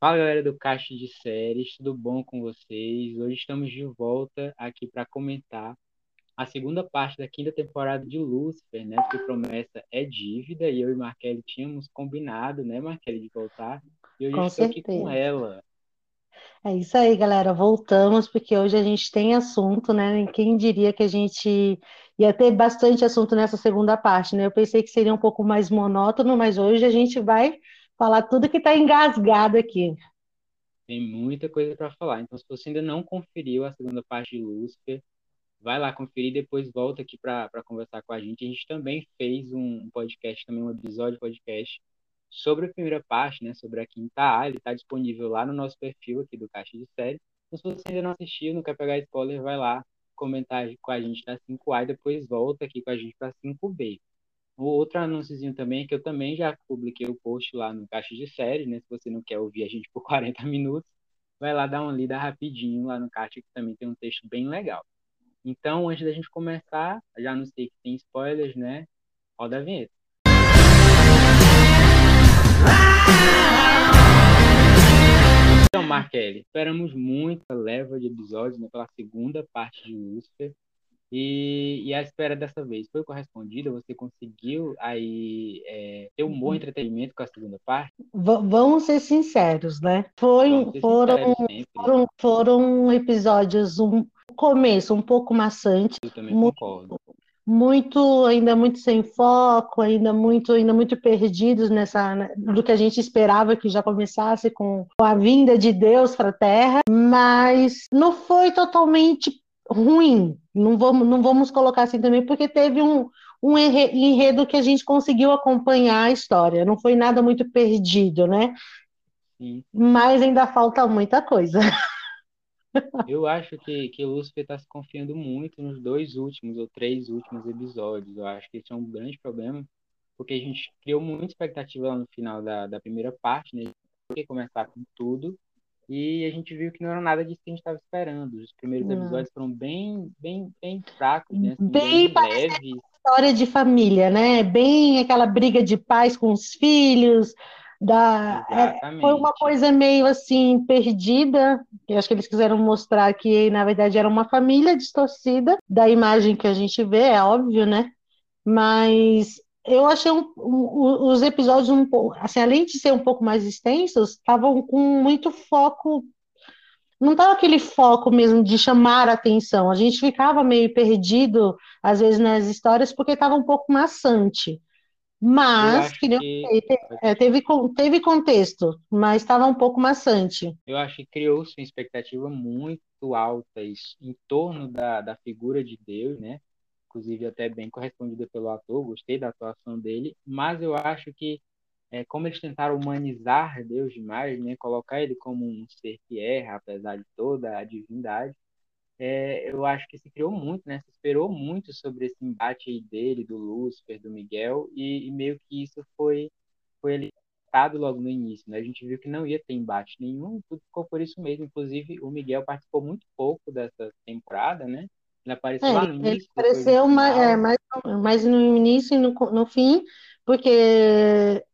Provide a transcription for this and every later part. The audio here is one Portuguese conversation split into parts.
Fala galera do Caixa de Séries, tudo bom com vocês? Hoje estamos de volta aqui para comentar a segunda parte da quinta temporada de Lucifer, né? Porque promessa é dívida e eu e Markelly tínhamos combinado, né, Markelly, de voltar. E hoje Com estou aqui certeza. com ela. É isso aí, galera. Voltamos, porque hoje a gente tem assunto, né? Quem diria que a gente ia ter bastante assunto nessa segunda parte, né? Eu pensei que seria um pouco mais monótono, mas hoje a gente vai falar tudo que está engasgado aqui. Tem muita coisa para falar. Então, se você ainda não conferiu a segunda parte de Lucifer, vai lá conferir, depois volta aqui para conversar com a gente. A gente também fez um podcast, também um episódio podcast sobre a primeira parte, né, sobre a quinta A, ele está disponível lá no nosso perfil aqui do Caixa de Série. Então, se você ainda não assistiu, não quer pegar spoiler, vai lá comentar com a gente na 5A e depois volta aqui com a gente para 5B. Outro anúnciozinho também que eu também já publiquei o post lá no Caixa de Série, né? Se você não quer ouvir a gente por 40 minutos, vai lá dar uma lida rapidinho lá no Caixa, que também tem um texto bem legal. Então, antes da gente começar, já anunciei que tem spoilers, né? Roda a vinheta. Então, Markelly, esperamos muita leva de episódios né, pela segunda parte de Lucifer. E, e a espera dessa vez foi correspondida? Você conseguiu aí é, ter um bom entretenimento com a segunda parte? V- vamos ser sinceros, né? Foi, ser foram, sinceros foram, foram episódios, um começo um pouco maçante, Eu também muito, concordo. muito, ainda muito sem foco, ainda muito, ainda muito perdidos nessa, né, do que a gente esperava que já começasse com a vinda de Deus para a Terra, mas não foi totalmente ruim. Não vamos, não vamos colocar assim também, porque teve um, um enre- enredo que a gente conseguiu acompanhar a história. Não foi nada muito perdido, né? Sim. Mas ainda falta muita coisa. Eu acho que, que o Lucifer está se confiando muito nos dois últimos ou três últimos episódios. Eu acho que esse é um grande problema, porque a gente criou muita expectativa lá no final da, da primeira parte, né? Porque começar com tudo, e a gente viu que não era nada disso que a gente estava esperando. Os primeiros Não. episódios foram bem, bem, bem fracos, né? Assim, Bem bem leves. História de família, né? Bem aquela briga de pais com os filhos, da... é, foi uma coisa meio assim perdida. Eu acho que eles quiseram mostrar que, na verdade, era uma família distorcida da imagem que a gente vê, é óbvio, né? Mas eu achei um- um- os episódios um pouco, assim, além de ser um pouco mais extensos, estavam com muito foco não estava aquele foco mesmo de chamar a atenção. A gente ficava meio perdido, às vezes, nas histórias, porque estava um pouco maçante. Mas, que te- é, teve, teve contexto, mas estava um pouco maçante. Eu acho que criou-se uma expectativa muito alta isso, em torno da, da figura de Deus, né? Inclusive até bem correspondida pelo ator, gostei da atuação dele, mas eu acho que é, como eles tentaram humanizar Deus demais, né? Colocar ele como um ser que erra, apesar de toda a divindade, é, eu acho que se criou muito, né? Se esperou muito sobre esse embate dele, do Lúcifer, do Miguel, e, e meio que isso foi, foi alimentado logo no início, né? A gente viu que não ia ter embate nenhum, tudo ficou por isso mesmo. Inclusive, o Miguel participou muito pouco dessa temporada, né? Ele apareceu É, lá no ele início, no apareceu mais, é, mais, mais no início e no, no fim, porque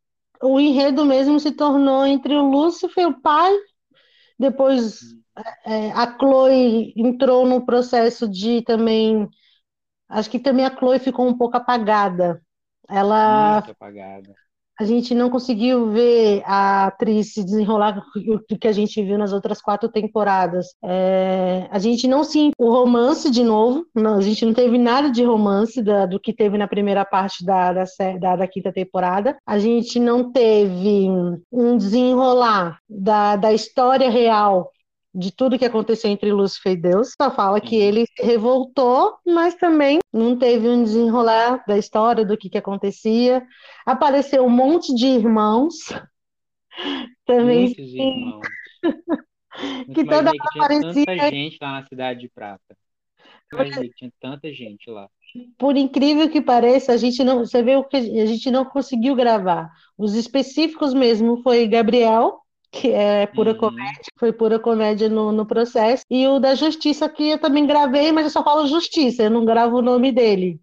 o enredo mesmo se tornou entre o Lúcifer, o pai, depois é, a Chloe entrou no processo de também. Acho que também a Chloe ficou um pouco apagada. Ela Muito apagada. A gente não conseguiu ver a atriz se desenrolar o que a gente viu nas outras quatro temporadas. É, a gente não se o romance de novo, não, a gente não teve nada de romance da- do que teve na primeira parte da, da, da- da quinta temporada. A gente não teve um desenrolar da, da história real de tudo que aconteceu entre Lúcifer e Deus. Só fala que Sim. ele se revoltou, mas também não teve um desenrolar da história do que, que acontecia. Apareceu um monte de irmãos também Muitos irmãos. que toda hora tinha tanta aparecia. gente lá na Cidade de Prata. Imaginei que tinha tanta gente lá. Por incrível que pareça, a gente não, você vê o que a gente não conseguiu gravar. Os específicos mesmo foi Gabriel, que é pura Uhum. comédia, foi pura comédia no, no processo, e o da Justiça, que eu também gravei, mas eu só falo Justiça, eu não gravo o nome dele.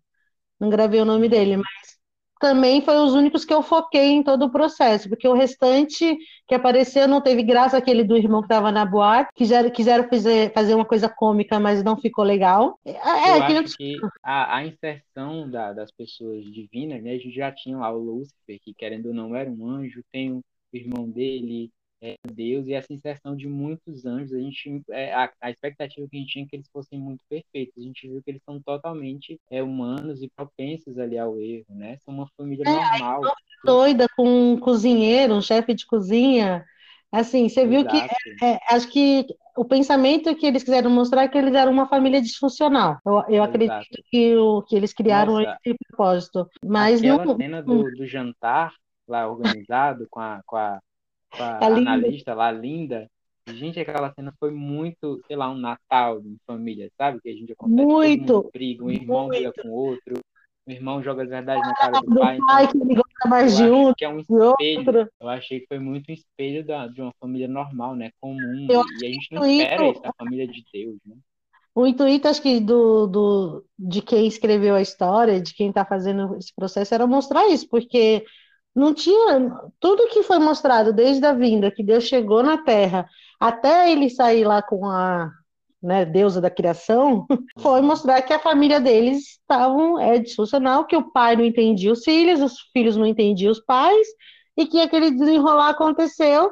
Não gravei o nome dele, Uhum. mas também foi os únicos que eu foquei em todo o processo, porque o restante que apareceu não teve graça, aquele do irmão que estava na boate, quiseram, quiseram fazer, fazer uma coisa cômica, mas não ficou legal. É, eu é, acho que, que a, a, inserção da, das pessoas divinas, né, a gente já tinha lá o Lúcifer, que querendo ou não era um anjo, tem o irmão dele, é, Deus e essa inserção de muitos anjos, a gente é, a, a, expectativa que a gente tinha é que eles fossem muito perfeitos. A gente viu que eles são totalmente é, humanos e propensos ali ao erro, né? São uma família é, normal. Doida com um cozinheiro, um chefe de cozinha. Assim, você viu que é, acho que o pensamento que eles quiseram mostrar é que eles eram uma família disfuncional. Eu, eu acredito que, o, que eles criaram Nossa, esse propósito. Mas aquela não, cena do, do jantar lá organizado com a, com a a, a analista lá, linda. Gente, aquela cena foi muito, sei lá, um Natal em família, sabe? Que a gente acontece, muito, briga, um irmão muito. briga com o outro, o irmão joga as verdades na cara do, do pai. pai então, que ele gosta mais de um, que é um espelho. Eu achei que foi muito um espelho da, de uma família normal, né? Comum. E a gente não espera isso da família de Deus, né? O intuito, acho que, do, do, de quem escreveu a história, de quem está fazendo esse processo, era mostrar isso, porque não tinha tudo que foi mostrado desde a vinda que Deus chegou na Terra até ele sair lá com a né, deusa da criação, foi mostrar que a família deles estavam é disfuncional, que o pai não entendia os filhos, os filhos não entendiam os pais, e que aquele desenrolar aconteceu,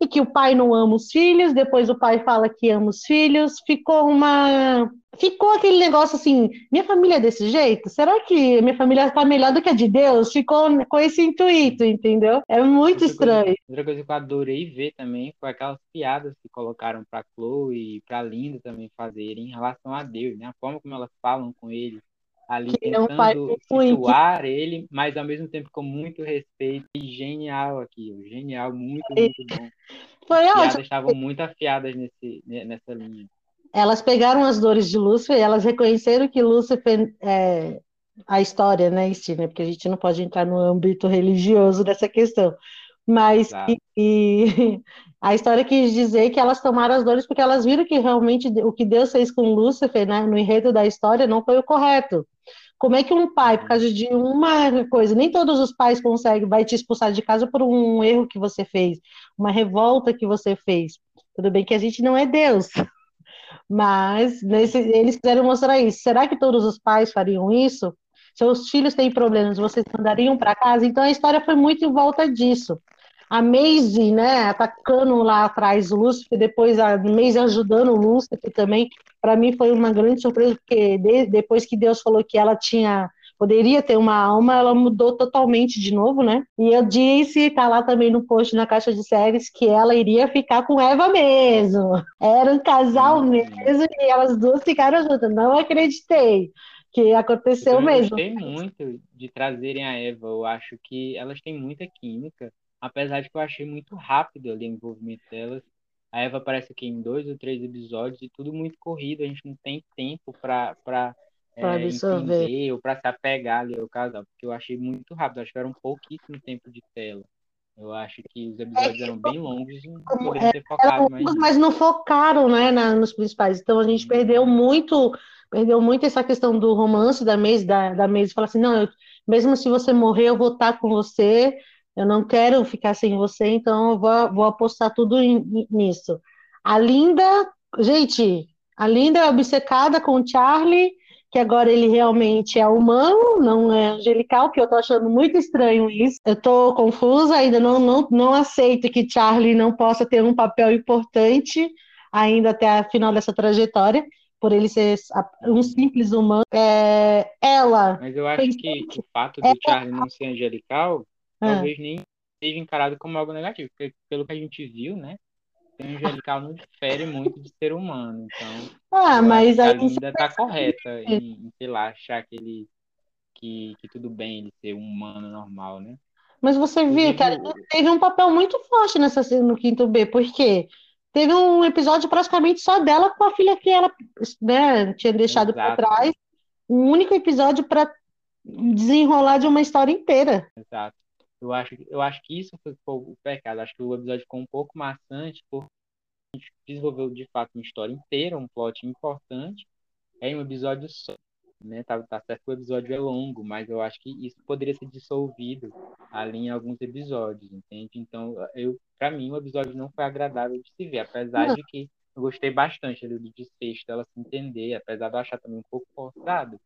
e que o pai não ama os filhos, depois o pai fala que ama os filhos, ficou uma ficou aquele negócio assim, minha família é desse jeito? Será que minha família está melhor do que a de Deus? Ficou com esse intuito, entendeu? É muito outra estranho. Coisa, outra coisa que eu adorei ver também foi aquelas piadas que colocaram para Chloe e para Linda também fazerem em relação a Deus, né? A forma como elas falam com ele ali que tentando é um situar ele, mas ao mesmo tempo com muito respeito e genial aqui, genial, muito, muito bom. Foi As piadas estavam muito afiadas nesse, nessa linha elas pegaram as dores de Lúcifer e elas reconheceram que Lúcifer é a história, né, Stina? Porque a gente não pode entrar no âmbito religioso dessa questão. Mas e, e, a história quis dizer que elas tomaram as dores porque elas viram que realmente o que Deus fez com Lúcifer, né, no enredo da história, não foi o correto. Como é que um pai, por causa de uma coisa, nem todos os pais conseguem, vai te expulsar de casa por um erro que você fez, uma revolta que você fez. Tudo bem que a gente não é Deus, mas nesse, eles quiseram mostrar isso. Será que todos os pais fariam isso? Seus filhos têm problemas, vocês mandariam para casa? Então a história foi muito em volta disso. A Maisie, né, atacando lá atrás o Lúcifer, depois a Maisie ajudando o Lúcifer também, para mim foi uma grande surpresa, porque de, depois que Deus falou que ela tinha poderia ter uma alma, ela mudou totalmente de novo, né? E eu disse, tá lá também no post na caixa de séries, que ela iria ficar com Eva mesmo. Era um casal uhum. mesmo e elas duas ficaram juntas. Não acreditei que aconteceu eu mesmo. Eu gostei muito de trazerem a Eva. Eu acho que elas têm muita química, apesar de que eu achei muito rápido ali o envolvimento delas. A Eva aparece aqui em dois ou três episódios e tudo muito corrido. A gente não tem tempo para é, entender ou para se apegar ali ao casal, porque eu achei muito rápido, acho que era um pouquíssimo tempo de tela. Eu acho que os episódios é, eram bem longos e poderiam ter focado mais. Mas não focaram, né, na, nos principais. Então a gente perdeu muito, perdeu muito essa questão do romance da Maze, da, da Maze falar assim, não, eu, mesmo se você morrer, eu vou estar com você, eu não quero ficar sem você, então eu vou, vou apostar tudo em, nisso. A Linda, gente, a Linda é obcecada com o Charlie, que agora ele realmente é humano, não é angelical, que eu tô achando muito estranho isso. Eu tô confusa, ainda não, não, não aceito que Charlie não possa ter um papel importante ainda até a final dessa trajetória, por ele ser um simples humano. É, ela. Mas eu acho que o fato do Charlie não ser angelical. Talvez nem seja encarado como algo negativo, porque pelo que a gente viu, né? o angelical não difere muito de ser humano. Então, ah, mas a Linda está correta em, em, sei lá, achar que ele que, que tudo bem ele ser um humano normal, né? Mas você viu, cara, teve um papel muito forte nessa no quinto B, porque teve um episódio praticamente só dela com a filha que ela né, tinha deixado para trás. Um único episódio para desenrolar de uma história inteira. Exato. Eu acho, eu acho que isso foi o pecado. Acho que o episódio ficou um pouco maçante, porque a gente desenvolveu de fato uma história inteira, um plot importante, em um episódio só. né? Tá, tá certo que o episódio é longo, mas eu acho que isso poderia ser dissolvido ali em alguns episódios, entende? Então, eu, para mim, o episódio não foi agradável de se ver, apesar não. de que eu gostei bastante ali do desfecho dela se entender, apesar de eu achar também um pouco forçado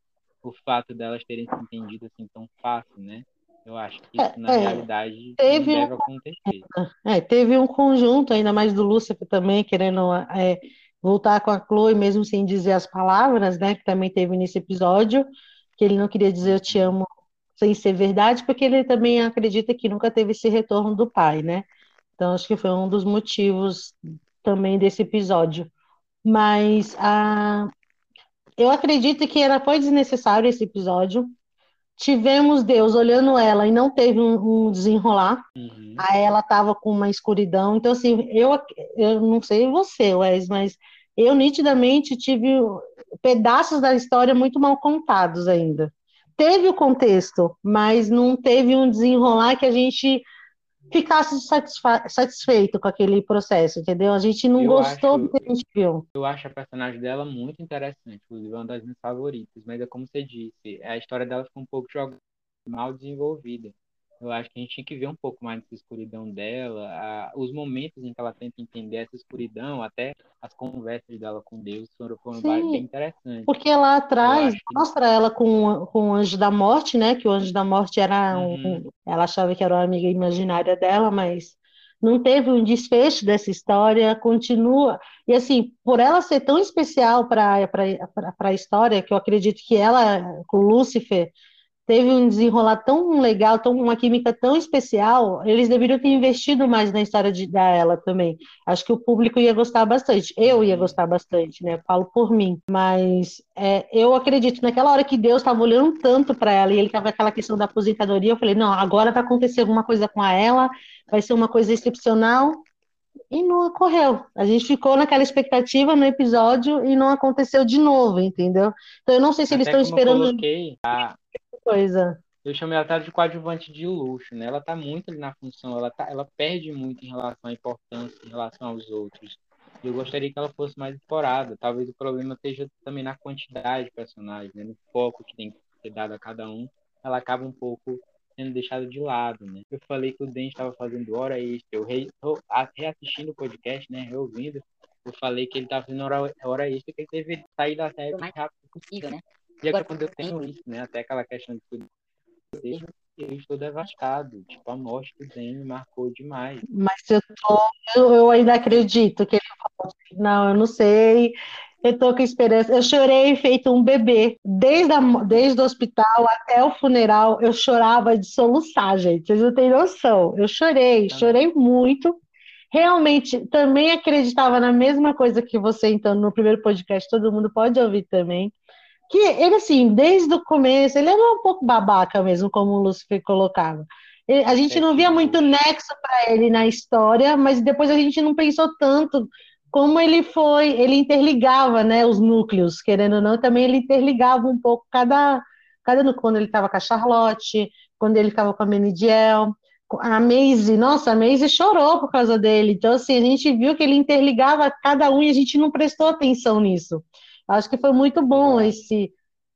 o fato delas terem se entendido assim tão fácil, né? Eu acho que isso, na é, realidade, teve deve um, acontecer. É, teve um conjunto, ainda mais do Lúcifer também, querendo é, voltar com a Chloe, mesmo sem dizer as palavras, né? Que também teve nesse episódio, que ele não queria dizer eu te amo sem ser verdade, porque ele também acredita que nunca teve esse retorno do pai, né? Então, acho que foi um dos motivos também desse episódio. Mas a, eu acredito que era, foi desnecessário esse episódio. Tivemos Deus olhando ela e não teve um, um desenrolar. Uhum. Aí ela estava com uma escuridão. Então, assim, eu, eu não sei você, Wes, mas eu nitidamente tive pedaços da história muito mal contados ainda. Teve o contexto, mas não teve um desenrolar que a gente ficasse satisfeito com aquele processo, entendeu? A gente não eu gostou acho, do que a gente viu. Eu acho a personagem dela muito interessante, inclusive é uma das minhas favoritas, mas é como você disse, a história dela ficou um pouco jogada, mal desenvolvida. Eu acho que a gente tinha que ver um pouco mais dessa escuridão dela, a, os momentos em que ela tenta entender essa escuridão, até as conversas dela com Deus foram, foram bem interessantes. Porque lá atrás mostra que... ela com, com o Anjo da Morte, né? Que o Anjo da Morte era uhum. um, ela achava que era uma amiga imaginária dela, mas não teve um desfecho dessa história, continua. E assim, por ela ser tão especial para a história, que eu acredito que ela, com Lúcifer, teve um desenrolar tão legal, tão, uma química tão especial, eles deveriam ter investido mais na história de, da ela também. Acho que o público ia gostar bastante. Eu ia gostar bastante, né? falo por mim. Mas é, eu acredito, naquela hora que Deus estava olhando tanto para ela e ele estava aquela questão da aposentadoria, eu falei, não, agora vai acontecer alguma coisa com ela, vai ser uma coisa excepcional. E não ocorreu. A gente ficou naquela expectativa no episódio e não aconteceu de novo, entendeu? Então eu não sei se Até eles estão esperando. Eu coloquei, a, coisa. Eu chamei ela de coadjuvante de luxo, né? Ela tá muito ali na função, ela, tá, ela perde muito em relação à importância, em relação aos outros. Eu gostaria que ela fosse mais explorada. Talvez o problema esteja também na quantidade de personagens, né? no foco que tem que ser dado a cada um. Ela acaba um pouco sendo deixada de lado, né? Eu falei que o Den estava fazendo hora extra. Eu re, reassistindo o podcast, né? Reouvindo, eu falei que ele estava fazendo hora, hora extra, que ele teve que sair da série o mais rápido possível, né? E agora, quando eu tenho isso, né? Até aquela questão de cuidar eu estou devastado. Tipo, a morte do me marcou demais. Mas eu, tô, eu, eu ainda acredito que ele falou, não, eu não sei. Eu tô com esperança. Eu chorei feito um bebê. Desde, a, desde o hospital até o funeral, eu chorava de soluçar, gente. Vocês não têm noção. Eu chorei, chorei muito. Realmente, também acreditava na mesma coisa que você, então, no primeiro podcast, todo mundo pode ouvir também que ele, assim, desde o começo, ele era um pouco babaca mesmo, como o Lucifer colocava. Ele, a gente não via muito nexo para ele na história, mas depois a gente não pensou tanto como ele foi, ele interligava, né, os núcleos, querendo ou não, também ele interligava um pouco cada, cada quando ele estava com a Charlotte, quando ele estava com a Menidiel, a Maisie, nossa, a Maisie chorou por causa dele, então assim, a gente viu que ele interligava cada um e a gente não prestou atenção nisso. Acho que foi muito bom esse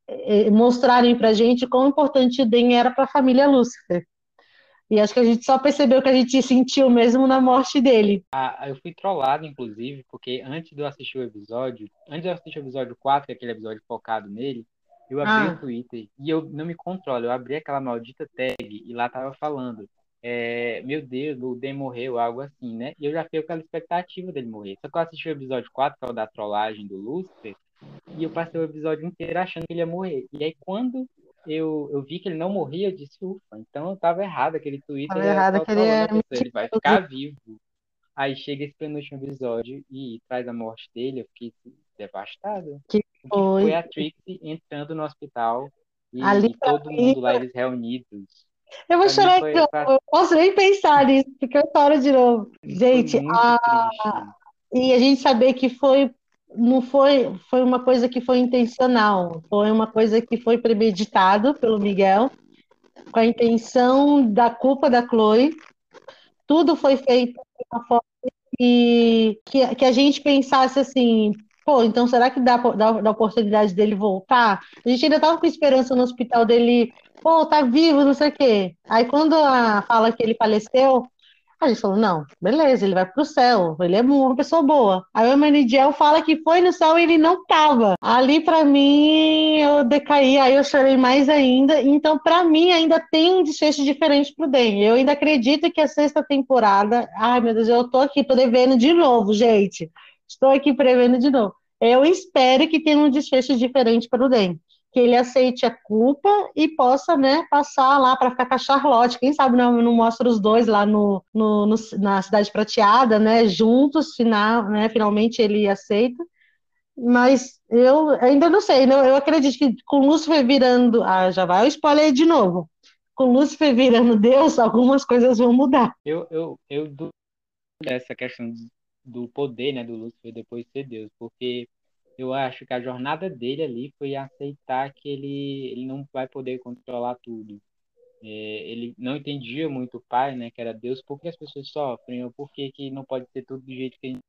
eh, mostrarem para a gente quão importante o Den era para a família Lúcifer. E acho que a gente só percebeu que a gente sentiu mesmo na morte dele. Ah, eu fui trollado, inclusive, porque antes de eu assistir o episódio, antes de eu assistir o episódio 4, que é aquele episódio focado nele, eu abri ah. o Twitter e eu não me controlo, eu abri aquela maldita tag e lá tava falando. É, meu Deus, o Den morreu, algo assim, né? E eu já fiquei com aquela expectativa dele morrer. Só que eu assisti o episódio 4, que é o da trollagem do Lúcifer, e eu passei o episódio inteiro achando que ele ia morrer. E aí, quando eu, eu vi que ele não morria, eu disse, ufa, então eu tava errado, aquele Twitter tava errado, aquele é... ele vai ficar vivo. Aí chega esse penúltimo episódio e traz a morte dele, eu fiquei devastado. Que foi? foi a Trixie entrando no hospital e, Ali, todo mundo lá, eles reunidos. Eu vou chorar de novo, pra... eu posso nem pensar nisso, porque eu choro de novo. Gente, a... e a gente saber que foi não foi, foi uma coisa que foi intencional, foi uma coisa que foi premeditado pelo Miguel, com a intenção da culpa da Chloe. Tudo foi feito de uma forma que, que, que a gente pensasse assim, Pô, então será que dá, dá, dá oportunidade dele voltar? A gente ainda tava com esperança no hospital dele, pô, tá vivo, não sei o quê. Aí quando a, fala que ele faleceu, a gente falou, não, beleza, ele vai pro céu, ele é uma pessoa boa. Aí o Emmanuel fala que foi no céu e ele não tava. Ali, para mim, eu decaí, aí eu chorei mais ainda. Então, para mim, ainda tem um desfecho diferente pro Den. Eu ainda acredito que a sexta temporada... Ai, meu Deus, eu tô aqui, tô devendo de novo, gente. Estou aqui prevendo de novo. Eu espero que tenha um desfecho diferente para o Den que ele aceite a culpa e possa, né, passar lá para ficar com a Charlotte. Quem sabe não, não mostra os dois lá no, no, no, na Cidade Prateada, né, juntos, final, né, finalmente ele aceita. Mas eu ainda não sei, não, eu acredito que com Lúcifer virando. Ah, já vai o spoiler de novo. Com Lúcifer virando Deus, algumas coisas vão mudar. Eu, eu, eu dessa questão do poder, né, do Lúcifer depois de ser Deus, porque eu acho que a jornada dele ali foi aceitar que ele, ele não vai poder controlar tudo. É, ele não entendia muito o pai, né, que era Deus, por que as pessoas sofrem, ou por que, que não pode ser tudo do jeito que a gente,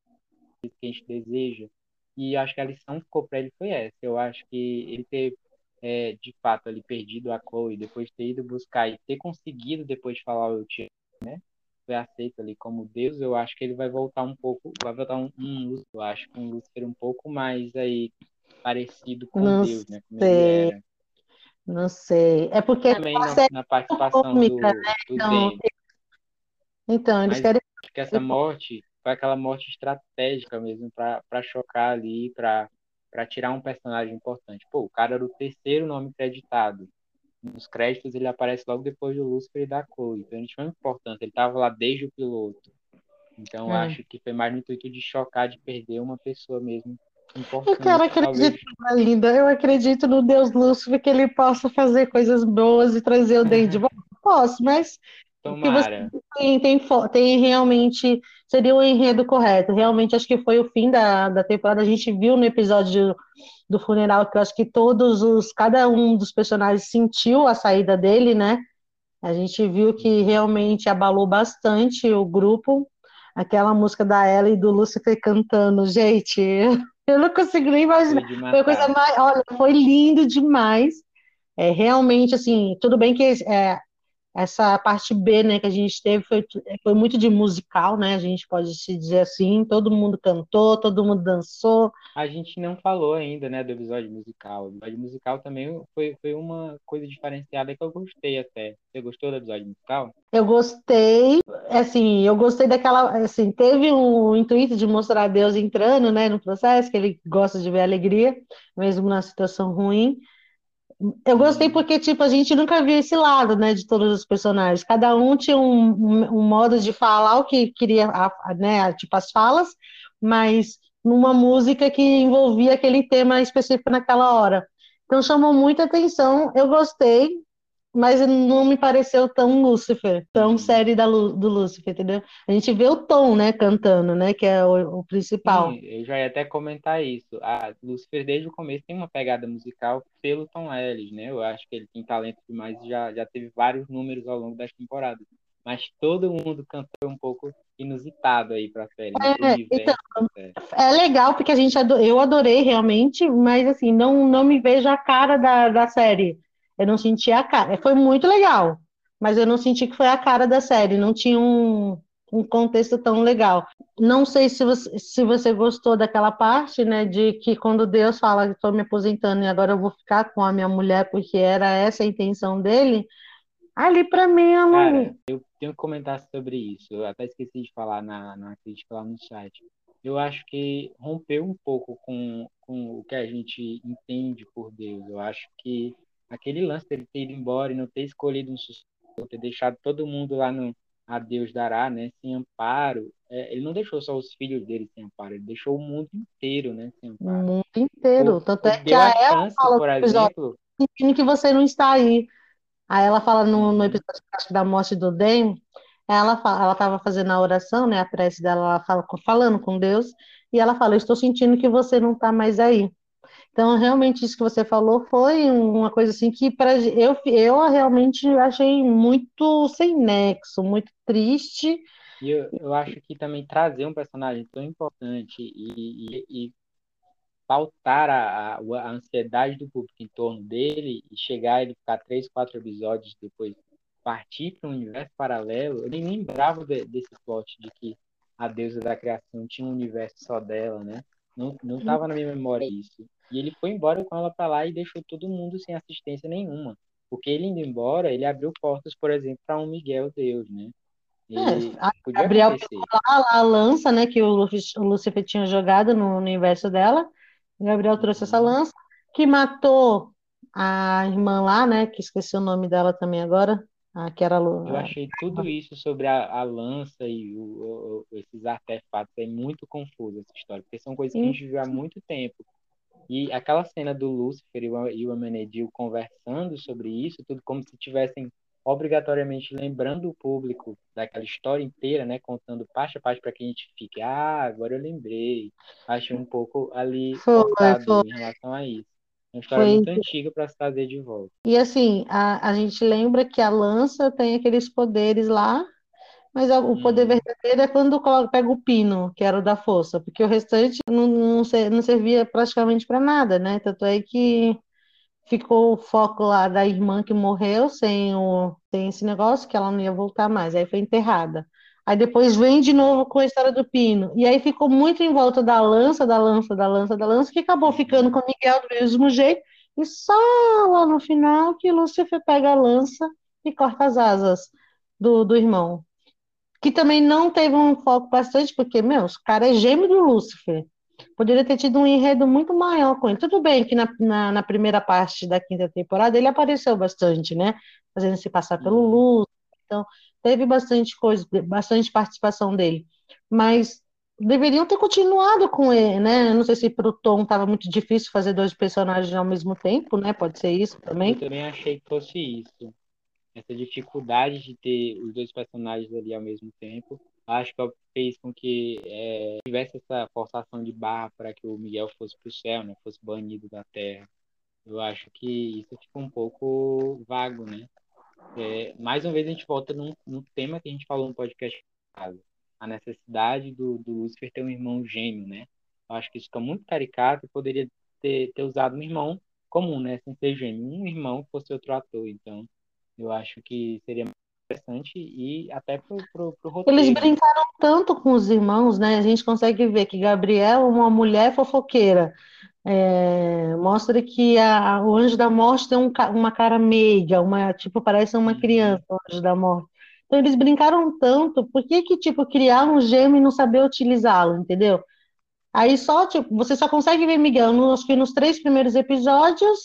que a gente deseja. E acho que a lição que ficou para ele foi essa. Eu acho que ele ter, é, de fato, ali perdido a Chloe, depois de ter ido buscar e ter conseguido depois de falar eu te né, foi aceito ali como Deus, eu acho que ele vai voltar um pouco, vai voltar um, um eu acho que um Lúcifer um pouco mais aí parecido com não Deus, né? Como sei. Não sei. É porque também na, na participação cômica, do, né? do então, então, eles Mas querem. Acho que essa morte foi aquela morte estratégica mesmo para chocar ali, para tirar um personagem importante. Pô, o cara era o terceiro nome creditado nos créditos ele aparece logo depois do Lúcifer e da Chloe. Então ele foi importante, ele estava lá desde o piloto. Então é. acho que foi mais no intuito de chocar, de perder uma pessoa mesmo importante. Eu quero acreditar ainda, eu acredito no Deus Lúcifer que ele possa fazer coisas boas e trazer o Dave de volta. Posso, mas Tomara. Tem, tem, tem, realmente. Seria o enredo correto. Realmente, acho que foi o fim da, da temporada. A gente viu no episódio do funeral que eu acho que todos os. Cada um dos personagens sentiu a saída dele, né? A gente viu que realmente abalou bastante o grupo. Aquela música da Ella e do Lucifer cantando, gente, eu não consigo nem imaginar. Foi a coisa mais. Olha, foi lindo demais. É, realmente, assim, tudo bem que é, essa parte B, né, que a gente teve foi, foi muito de musical, né, a gente pode se dizer assim, todo mundo cantou, todo mundo dançou. A gente não falou ainda, né, do episódio musical. O episódio musical também foi, foi uma coisa diferenciada que eu gostei até. Você gostou do episódio musical? Eu gostei, assim, eu gostei daquela, assim, teve um intuito de mostrar Deus entrando, né, no processo, que ele gosta de ver alegria, mesmo na situação ruim, eu gostei porque, tipo, a gente nunca viu esse lado, né, de todos os personagens. Cada um tinha um, um, um modo de falar o que queria, né, tipo, as falas, mas numa música que envolvia aquele tema específico naquela hora. Então chamou muita atenção, eu gostei, mas não me pareceu tão Lúcifer, tão uhum. série da, do Lúcifer, entendeu? A gente vê o Tom, né, cantando, né, que é o, o principal. Sim, eu já ia até comentar isso. A Lúcifer, desde o começo, tem uma pegada musical pelo Tom Ellis, né? Eu acho que ele tem talento demais e já, já teve vários números ao longo das temporadas. Mas todo mundo cantou um pouco inusitado aí pra série. Né? É, então, é legal, porque a gente eu adorei realmente, mas assim, não, não me vejo a cara da, da série eu não senti a cara. Foi muito legal, mas eu não senti que foi a cara da série. Não tinha um, um contexto tão legal. Não sei se você, se você gostou daquela parte, né, de que quando Deus fala que estou me aposentando e agora eu vou ficar com a minha mulher porque era essa a intenção dele. Ali para mim é Cara, eu tenho que comentar sobre isso. Eu até esqueci de falar na, na crítica lá no site. Eu acho que rompeu um pouco com, com o que a gente entende por Deus. Eu acho que aquele lance dele ter ido embora e não ter escolhido um sucessor, ter deixado todo mundo lá no a Deus dará, né, sem amparo, é, ele não deixou só os filhos dele sem amparo, ele deixou o mundo inteiro, né, sem amparo. O mundo inteiro, tanto é que a, ela fala, por exemplo, sentindo que você não está aí. Aí ela fala no, no episódio da morte do Den, ela fala, ela estava fazendo a oração, né, a prece dela, ela fala, falando com Deus, e ela fala, estou sentindo que você não está mais aí. Então, realmente, isso que você falou foi uma coisa assim que para eu, eu realmente achei muito sem nexo, muito triste. E eu, eu acho que também trazer um personagem tão importante e, e, e pautar a, a, a, ansiedade do público em torno dele e chegar ele ficar três, quatro episódios depois partir para um universo paralelo, eu nem lembrava de, desse plot de que a deusa da criação tinha um universo só dela, né? Não, não tava na minha memória isso. E ele foi embora com ela para lá e deixou todo mundo sem assistência nenhuma. Porque ele indo embora, ele abriu portas, por exemplo, para um Miguel Deus, né? É, Gabriel lá, a lança, né, que o Lúcifer tinha jogado no universo dela. O Gabriel trouxe essa uhum. lança, que matou a irmã lá, né, que esqueci o nome dela também agora, a, que era a Eu achei tudo isso sobre a, a lança e o, o, esses artefatos é muito confuso essa história, porque são coisas que a gente viu há muito tempo. E aquela cena do Lúcifer e o Amenedil conversando sobre isso, tudo como se tivessem obrigatoriamente lembrando o público daquela história inteira, né, contando parte a parte para que a gente fique, ah, agora eu lembrei. Achei um pouco ali foi, foi. em relação a isso. Uma história foi. muito antiga para se trazer de volta. E assim, a, a gente lembra que a lança tem aqueles poderes lá, mas o poder hum. verdadeiro é quando pega o pino, que era o da força, porque o restante não, não, não servia praticamente para nada, né? Tanto é que ficou o foco lá da irmã que morreu sem, o, sem esse negócio, que ela não ia voltar mais, aí foi enterrada. Aí depois vem de novo com a história do Pino. E aí ficou muito em volta da lança, da lança, da lança, da lança, que acabou ficando com o Miguel do mesmo jeito. E só lá no final que Lúcifer pega a lança e corta as asas do, do irmão. Que também não teve um foco bastante, porque, meu, o cara é gêmeo do Lúcifer. Poderia ter tido um enredo muito maior com ele. Tudo bem que na, na, na primeira parte da quinta temporada ele apareceu bastante, né? Fazendo se passar pelo uhum. Lúcio. Então, teve bastante coisa, bastante participação dele. Mas deveriam ter continuado com ele, né? não sei se para o Tom estava muito difícil fazer dois personagens ao mesmo tempo, né? Pode ser isso também. Eu também achei que fosse isso. Essa dificuldade de ter os dois personagens ali ao mesmo tempo acho que fez com que é, tivesse essa forçação de barra para que o Miguel fosse para o céu, né? Fosse banido da Terra. Eu acho que isso fica um pouco vago, né? É, mais uma vez a gente volta num, tema que a gente falou no podcast a necessidade do, do Lúcifer ter um irmão gêmeo, né? Eu acho que isso fica muito caricato e poderia ter, ter usado um irmão comum, né? Sem ser gêmeo, um irmão que fosse outro ator. Então, eu acho que seria interessante e até pro, pro, pro roteiro. Eles brincaram tanto com os irmãos, né? A gente consegue ver que Gabriel é uma mulher fofoqueira. É, mostra que a, o anjo da morte tem um, uma cara meiga, uma, tipo, parece uma uhum. criança, o anjo da morte. Então eles brincaram tanto, por que que, tipo, criar um gêmeo e não saber utilizá-lo, entendeu? Aí só, tipo, você só consegue ver Miguel nos, nos três primeiros episódios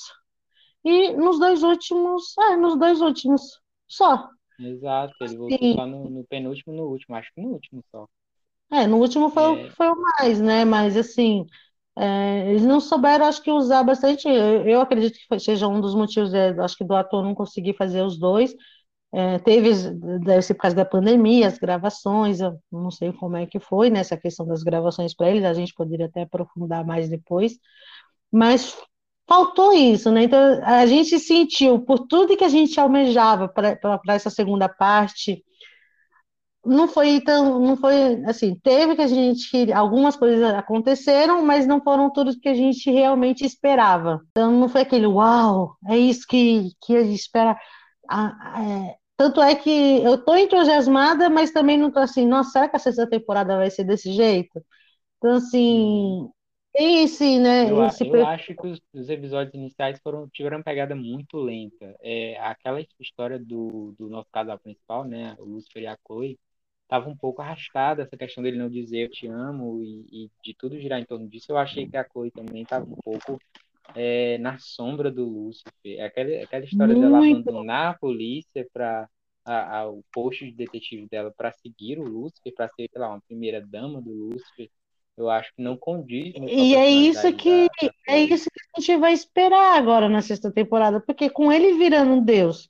e nos dois últimos, é, nos dois últimos, só. Exato, ele voltou Sim. só no, no penúltimo no último, acho que no último só. É, no último foi, é... foi o mais, né? Mas assim, é, eles não souberam, acho que, usar bastante. Eu, eu acredito que seja um dos motivos, é, acho que do ator não conseguir fazer os dois. É, teve, deve ser por causa da pandemia, as gravações, eu não sei como é que foi, né, essa questão das gravações para eles, a gente poderia até aprofundar mais depois, mas faltou isso, né? Então a gente sentiu, por tudo que a gente almejava para essa segunda parte, não foi tão, não foi assim, teve que a gente, algumas coisas aconteceram, mas não foram tudo que a gente realmente esperava. Então não foi aquele, uau, é isso que, que a gente espera. É, tanto é que eu estou entusiasmada, mas também não estou assim, nossa, será que a sexta temporada vai ser desse jeito? Então, assim, tem esse, né? Eu, esse... eu acho que os, os, episódios iniciais foram, tiveram uma pegada muito lenta. É, aquela história do, do nosso casal principal, né? O Lucifer e a Chloe, estava um pouco arrastada, essa questão dele não dizer eu te amo e, e de tudo girar em torno disso. Eu achei que a Chloe também estava um pouco é, na sombra do Lucifer. Aquela, aquela história muito. dela abandonar a polícia para o posto de detetive dela para seguir o Lúcifer, para ser, sei lá, uma primeira dama do Lúcifer eu acho que não condiz. E é isso que da, é isso que a gente vai esperar agora na sexta temporada, porque com ele virando Deus,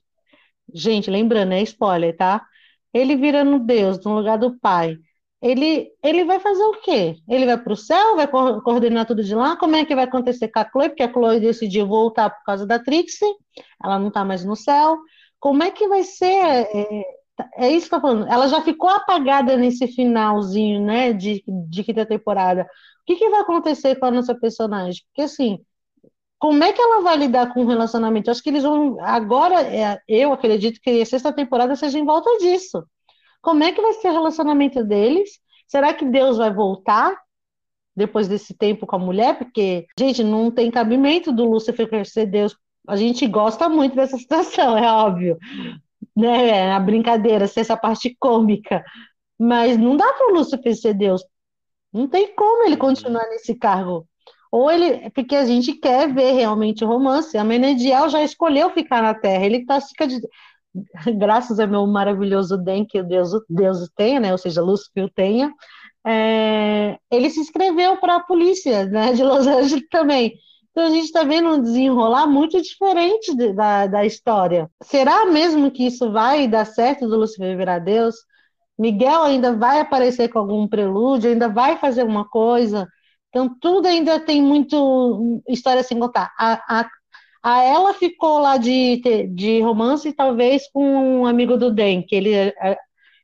gente, lembrando, é spoiler, tá? Ele virando Deus no lugar do Pai. Ele, ele vai fazer o quê? Ele vai para o céu, vai co coordenar tudo de lá? Como é que vai acontecer com a Chloe? Porque a Chloe decidiu voltar por causa da Trixie, ela não está mais no céu. Como é que vai ser? É, é isso que eu tô falando. Ela já ficou apagada nesse finalzinho, né, de, de quinta temporada. O que, que vai acontecer com a nossa personagem? Porque, assim, como é que ela vai lidar com o relacionamento? Eu acho que eles vão. Agora, é, eu acredito que a sexta temporada seja em volta disso. Como é que vai ser o relacionamento deles? Será que Deus vai voltar depois desse tempo com a mulher? Porque, gente, não tem cabimento do Lúcifer ser Deus. A gente gosta muito dessa situação, é óbvio né, a brincadeira, ser essa parte cômica. Mas não dá para o Lúcifer ser Deus. Não tem como ele continuar nesse cargo. Ou ele, porque a gente quer ver realmente o romance. A Menediel já escolheu ficar na Terra. Ele tá fica de, graças ao meu maravilhoso Den que Deus, Deus tenha, né? Ou seja, Lúcifer tenha. É, ele se inscreveu para a polícia, né? De Los Angeles também. Então a gente está vendo um desenrolar muito diferente de, da, da história. Será mesmo que isso vai dar certo do Lucifer virar Deus? Miguel ainda vai aparecer com algum prelúdio, ainda vai fazer alguma coisa. Então tudo ainda tem muito história sem contar. A, a, a ela ficou lá de, de romance, talvez com um amigo do Den, que ele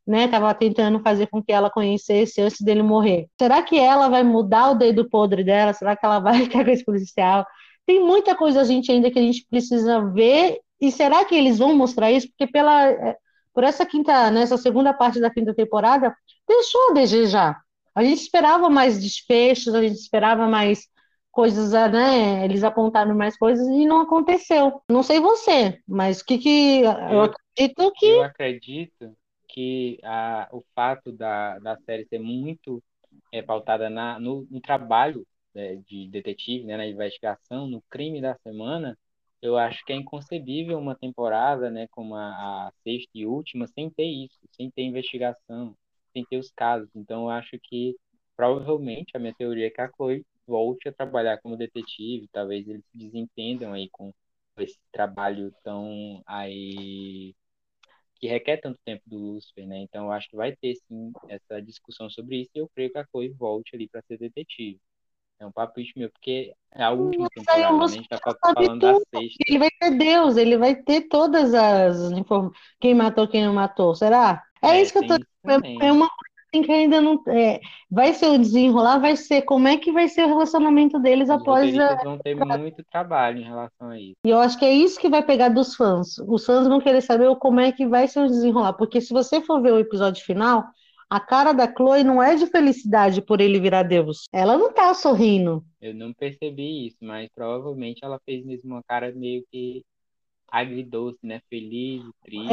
né, estava tentando fazer com que ela conhecesse antes dele morrer. Será que ela vai mudar o dedo podre dela? Será que ela vai ficar com esse policial? Tem muita coisa a gente ainda que a gente precisa ver. E será que eles vão mostrar isso? Porque pela é, por essa quinta, nessa segunda parte da quinta temporada, deixou a desejar. A gente esperava mais desfechos, a gente esperava mais coisas, né? Eles apontaram mais coisas e não aconteceu. Não sei você, mas o que que eu, eu acredito que eu acredito que a, o fato da, da série ser muito é, pautada na, no, no trabalho né, de detetive, né, na investigação, no crime da semana, eu acho que é inconcebível uma temporada, né, como a, a, sexta e última, sem ter isso, sem ter investigação, sem ter os casos. Então, eu acho que provavelmente a minha teoria é que a Chloe volte a trabalhar como detetive, talvez eles se desentendam aí com esse trabalho tão aí que requer tanto tempo do Lucifer, né? Então eu acho que vai ter sim essa discussão sobre isso e eu creio que a Chloe volte ali para ser detetive. É um palpite meu, porque é a última temporada, né? a gente tá falando da sexta. Ele vai ter Deus, ele vai ter todas as informações. Quem matou, quem não matou, será? É, é isso que eu tô. É uma assim que ainda não. É, vai ser o desenrolar, vai ser como é que vai ser o relacionamento deles após a. vão ter muito trabalho em relação a isso. E eu acho que é isso que vai pegar dos fãs. Os fãs vão querer saber como é que vai ser o desenrolar. Porque se você for ver o episódio final, a cara da Chloe não é de felicidade por ele virar Deus. Ela não tá sorrindo. Eu não percebi isso, mas provavelmente ela fez mesmo uma cara meio que agridoce, né? Feliz, triste.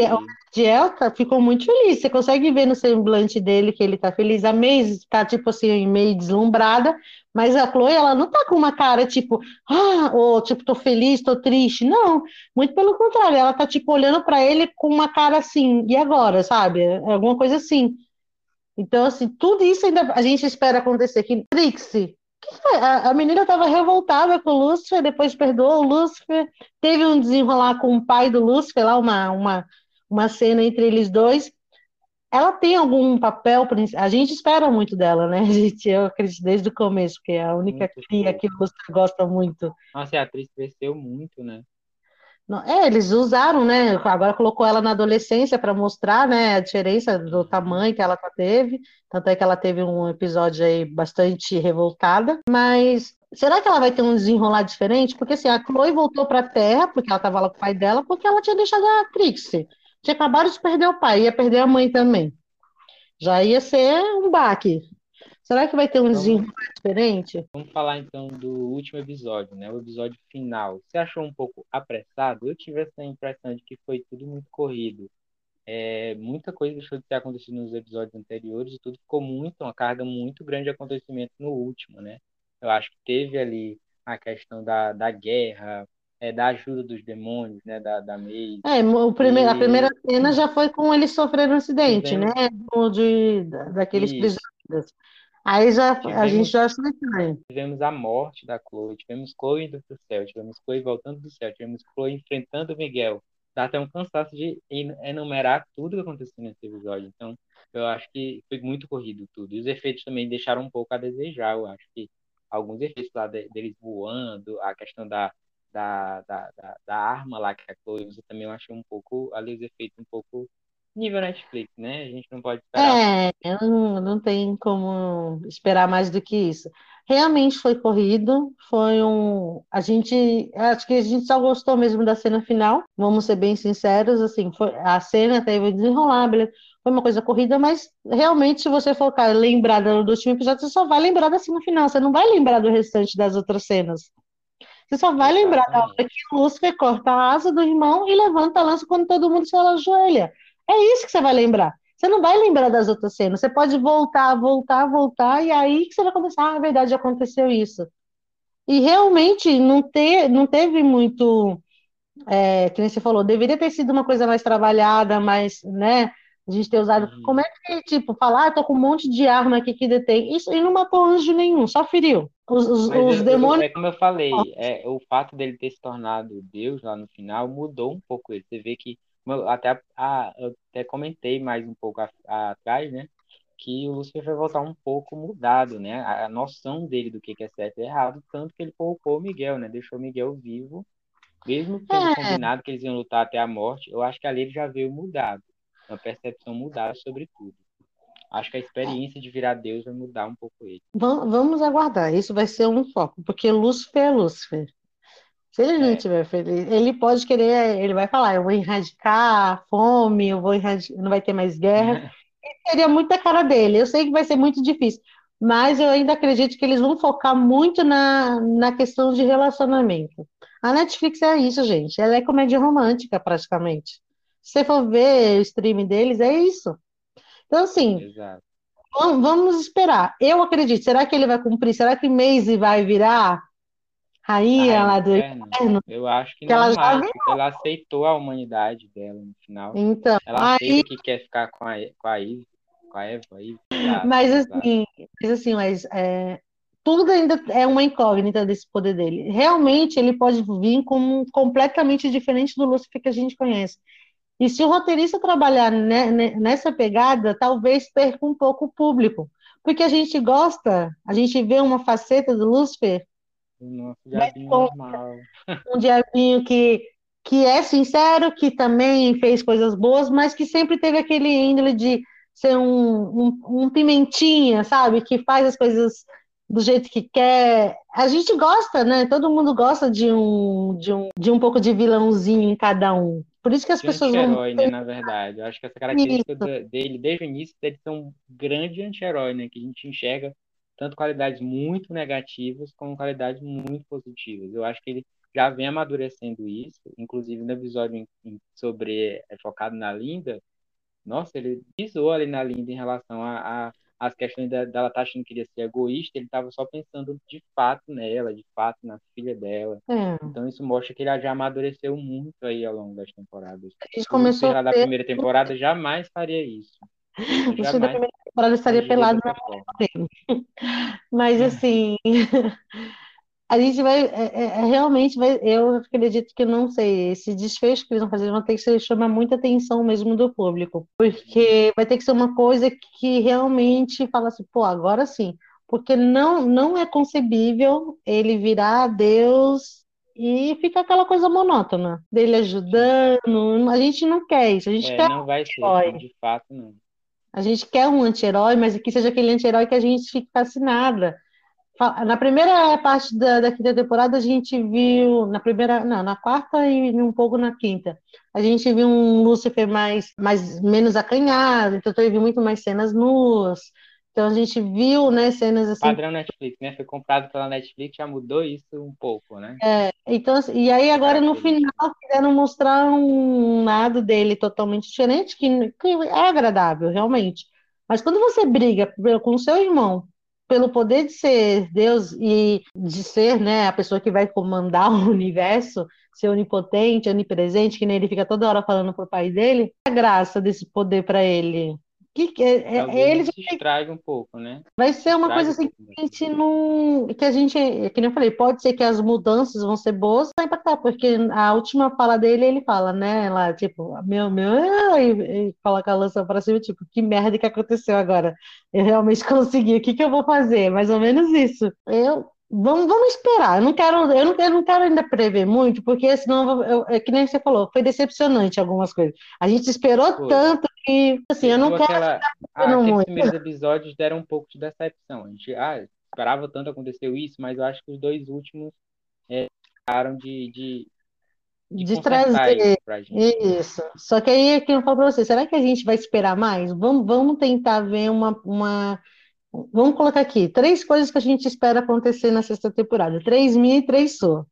É, o Diel tá, ficou muito feliz. Você consegue ver no semblante dele que ele tá feliz. A Maze tá, tipo assim, meio deslumbrada, mas a Chloe, ela não tá com uma cara, tipo, ah, ou tipo, tô feliz, tô triste. Não, muito pelo contrário. Ela tá, tipo, olhando para ele com uma cara assim, e agora, sabe? É alguma coisa assim. Então, assim, tudo isso ainda a gente espera acontecer. Que Trixie a, a menina estava revoltada com o Lúcifer, depois perdoou o Lúcifer, teve um desenrolar com o pai do Lúcifer, lá uma, uma, uma cena entre eles dois. Ela tem algum papel, a gente espera muito dela, né? A gente, eu acredito desde o começo, porque é a única muito cria que o Lúcifer gosta muito. Nossa, a atriz cresceu muito, né? É, eles usaram, né? Agora colocou ela na adolescência para mostrar, né, a diferença do tamanho que ela teve. Tanto é que ela teve um episódio aí bastante revoltada. Mas será que ela vai ter um desenrolar diferente? Porque assim, a Chloe voltou para a Terra, porque ela estava lá com o pai dela, porque ela tinha deixado a Trixie. Tinha acabado de perder o pai, ia perder a mãe também. Já ia ser um baque. Será que vai ter um desenrolar diferente? Vamos falar então do último episódio, né? O episódio final. Você achou um pouco apressado? Eu tive essa impressão de que foi tudo muito corrido. É, muita coisa deixou de ter acontecido nos episódios anteriores e tudo ficou muito, uma carga muito grande de acontecimento no último, né? Eu acho que teve ali a questão da, da guerra, é, da ajuda dos demônios, né? Da, da May. É, o primeiro, e... a primeira cena já foi com ele sofrendo um acidente, Tivemos... né? De, daqueles prisioneiros. Aí já, tivemos, a gente já estranho. Tivemos a morte da Chloe, tivemos Chloe indo pro céu, tivemos Chloe voltando do céu, tivemos Chloe enfrentando o Miguel. Dá até um cansaço de enumerar tudo que aconteceu nesse episódio. Então, eu acho que foi muito corrido tudo. E os efeitos também deixaram um pouco a desejar. Eu acho que alguns efeitos lá de, deles voando, a questão da, da, da, da, da, arma lá que a Chloe usa também eu achei um pouco, ali os efeitos um pouco nível Netflix, né? A gente não pode esperar. É, não, não tem como esperar mais do que isso. Realmente foi corrido, foi um. A gente, acho que a gente só gostou mesmo da cena final. Vamos ser bem sinceros, assim, foi, a cena teve desenrolar, foi uma coisa corrida, mas realmente, se você focar lembrar do, último episódio, você só vai lembrar da cena final, você não vai lembrar do restante das outras cenas. Você só vai lembrar da hora que Lúcifer corta a asa do irmão e levanta a lança quando todo mundo se ajoelha. É isso que você vai lembrar. Você não vai lembrar das outras cenas. Você pode voltar, voltar, voltar, e aí que você vai começar, ah, na verdade, aconteceu isso. E realmente não, ter, não teve muito, é, que nem você falou, deveria ter sido uma coisa mais trabalhada, mais, né? A gente ter usado. Uhum. Como é que, tipo, falar, ah, tô com um monte de arma aqui que detém. Isso e não matou anjo nenhum, só feriu. Os, os, os demônios. É como eu falei, é, o fato dele ter se tornado Deus lá no final mudou um pouco ele. Você vê que até, a, eu até comentei mais um pouco atrás, né? Que o Lúcifer vai voltar um pouco mudado, né? A, a noção dele do que, que é certo e errado, tanto que ele colocou o Miguel, né? Deixou o Miguel vivo, mesmo tendo é. combinado que eles iam lutar até a morte, eu acho que ali ele já veio mudado, uma percepção mudada sobre tudo. Acho que a experiência de virar Deus vai mudar um pouco ele. Vamos aguardar, isso vai ser um foco, porque Lúcifer é Lúcifer. Se ele não é. estiver feliz, ele pode querer, ele vai falar, eu vou erradicar a fome, eu vou erradicar, não vai ter mais guerra. Seria muita cara dele. Eu sei que vai ser muito difícil, mas eu ainda acredito que eles vão focar muito na, na questão de relacionamento. A Netflix é isso, gente. Ela é comédia romântica, praticamente. Se você for ver o stream deles, é isso. Então, assim, Exato. vamos esperar. Eu acredito. Será que ele vai cumprir? Será que Maisie vai virar rainha lá do inferno. Eu acho que, que não ela, mais, ela aceitou a humanidade dela no final. Então, ela aí... aceita que quer ficar com a, com a Eve, com a Eva. Aí, mas, assim, mas assim, mas é, tudo ainda é uma incógnita desse poder dele. Realmente ele pode vir como completamente diferente do Lúcifer que a gente conhece. E se o roteirista trabalhar nessa pegada, talvez perca um pouco o público. Porque a gente gosta, a gente vê uma faceta do Lúcifer nosso diabinho normal. Um diabinho que, que é sincero, que também fez coisas boas, mas que sempre teve aquele índole de ser um, um, um pimentinha, sabe? Que faz as coisas do jeito que quer. A gente gosta, né? Todo mundo gosta de um, de um, de um pouco de vilãozinho em cada um. Por isso que as de pessoas anti-herói, né, na verdade. Eu acho que essa característica dele, desde o início, dele ser um grande anti-herói, né? Que a gente enxerga tanto qualidades muito negativas como qualidades muito positivas. Eu acho que ele já vem amadurecendo isso, inclusive no episódio sobre é focado na Linda, nossa, ele pisou ali na Linda em relação a, a as questões dela, dela tá achando que queria ser egoísta, ele estava só pensando de fato nela, de fato na filha dela. É. Então isso mostra que ele já amadureceu muito aí ao longo das temporadas. A gente começou a ter... da primeira temporada jamais faria isso. Jamais... da primeira temporada estaria pelado na dele. Mas assim, a gente vai, é, é, é, realmente vai, eu acredito que não sei, esse desfecho que eles vão fazer vão ter que chamar muita atenção mesmo do público, porque vai ter que ser uma coisa que realmente fala assim, pô, agora sim, porque não, não é concebível ele virar Deus e fica aquela coisa monótona dele ajudando. A gente não quer isso, a gente é, quer. Não vai ser, de fato, não. A gente quer um anti-herói, mas que seja aquele anti-herói que a gente fique fascinada. Na primeira parte da, da, quinta temporada, a gente viu, na primeira, não, na quarta e um pouco na quinta, a gente viu um Lúcifer mais, mais menos acanhado, então teve muito mais cenas nuas, então a gente viu, né, cenas assim. Padrão Netflix, né? Foi comprado pela Netflix, já mudou isso um pouco, né? É, então, assim, e aí agora no final quiseram mostrar um lado dele totalmente diferente, que, que é agradável, realmente. Mas quando você briga com o seu irmão pelo poder de ser Deus e de ser, né, a pessoa que vai comandar o universo, ser onipotente, onipresente, que nem ele fica toda hora falando pro pai dele, a graça desse poder para ele que, é, é, ele se estraga um pouco, né? Vai ser uma coisa assim que a gente não. Que a gente, que nem eu falei, pode ser que as mudanças vão ser boas, vai impactar, porque a última fala dele, ele fala, né? Lá, tipo, meu, meu, e, e coloca a lança pra cima, tipo, que merda que aconteceu agora? Eu realmente consegui, o que que eu vou fazer? Mais ou menos isso. Eu Vamos, vamos esperar. Eu não quero, eu não, eu não quero ainda prever muito, porque senão eu, é que nem você falou, foi decepcionante algumas coisas. A gente esperou foi. tanto que assim, eu não quero. Aquela, ah, aqueles primeiros episódios deram um pouco de decepção. A gente ah, esperava tanto aconteceu isso, mas eu acho que os dois últimos é, de, de, de, de trazer isso. Só que aí é que eu falo para você, será que a gente vai esperar mais? Vamos, vamos tentar ver uma, uma Vamos colocar aqui três coisas que a gente espera acontecer na sexta temporada. Três mil e três sua.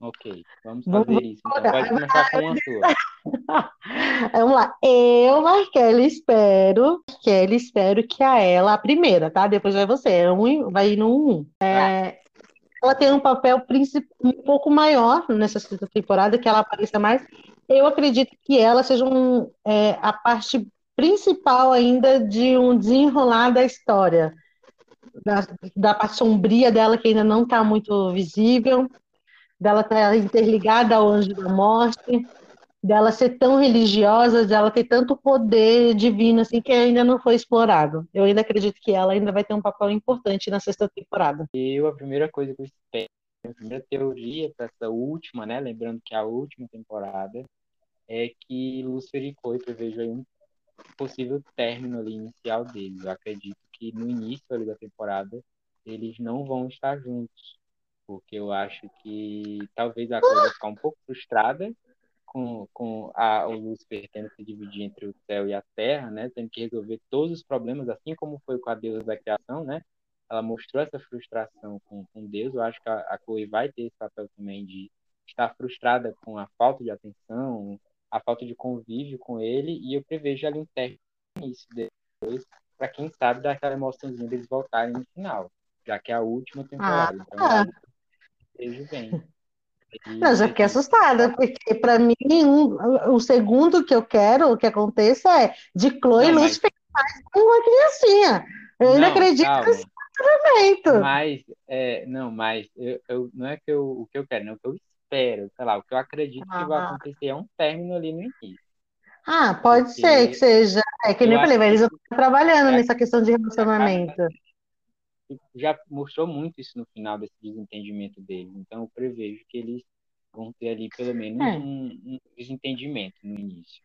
Ok, vamos fazer vamos isso. Então pode começar com a sua. vamos lá. Eu, Marquela, espero, Marquela, espero que a ela, a primeira, tá? Depois vai você. É um, vai no um. É, ela tem um papel um pouco maior nessa sexta temporada, que ela apareça mais. Eu acredito que ela seja um, é, a parte principal ainda de um desenrolar da história, da, da parte sombria dela que ainda não está muito visível, dela estar tá interligada ao anjo da morte, dela ser tão religiosa, dela ter tanto poder divino assim que ainda não foi explorado. Eu ainda acredito que ela ainda vai ter um papel importante na sexta temporada. Eu a primeira coisa que eu espero, a primeira teoria para essa última, né, lembrando que é a última temporada é que Lúcifer e Chloe aí um possível término ali inicial deles. Eu acredito que no início ali da temporada eles não vão estar juntos, porque eu acho que talvez a coisa ficar um pouco frustrada com, com a, o Lúcifer tendo que se dividir entre o céu e a terra, né, tendo que resolver todos os problemas, assim como foi com a deusa da criação, né, ela mostrou essa frustração com, com Deus, eu acho que a, a Chloe vai ter esse papel também de estar frustrada com a falta de atenção, a falta de convívio com ele, e eu prevejo ali um término início depois, para quem sabe dar aquela emoçãozinha deles voltarem no final, já que é a última temporada. Ah, então, ah. vejo bem. Não, já fiquei assustada, porque para mim um, o segundo que eu quero que aconteça é de Chloe não, Luz mas... com uma criancinha. Eu ainda acredito calma. nesse tratamento. Mas, é, não, mas eu, eu, não é que eu, o que eu quero, não, o que eu espero, sei lá, o que eu acredito ah. que vai ah. acontecer é um término ali no início. Ah, pode Porque ser que seja. É que nem eu falei, eles estão trabalhando é, nessa questão de relacionamento. Já mostrou muito isso no final desse desentendimento deles. Então eu prevejo que eles vão ter ali pelo menos é. um, um desentendimento no início.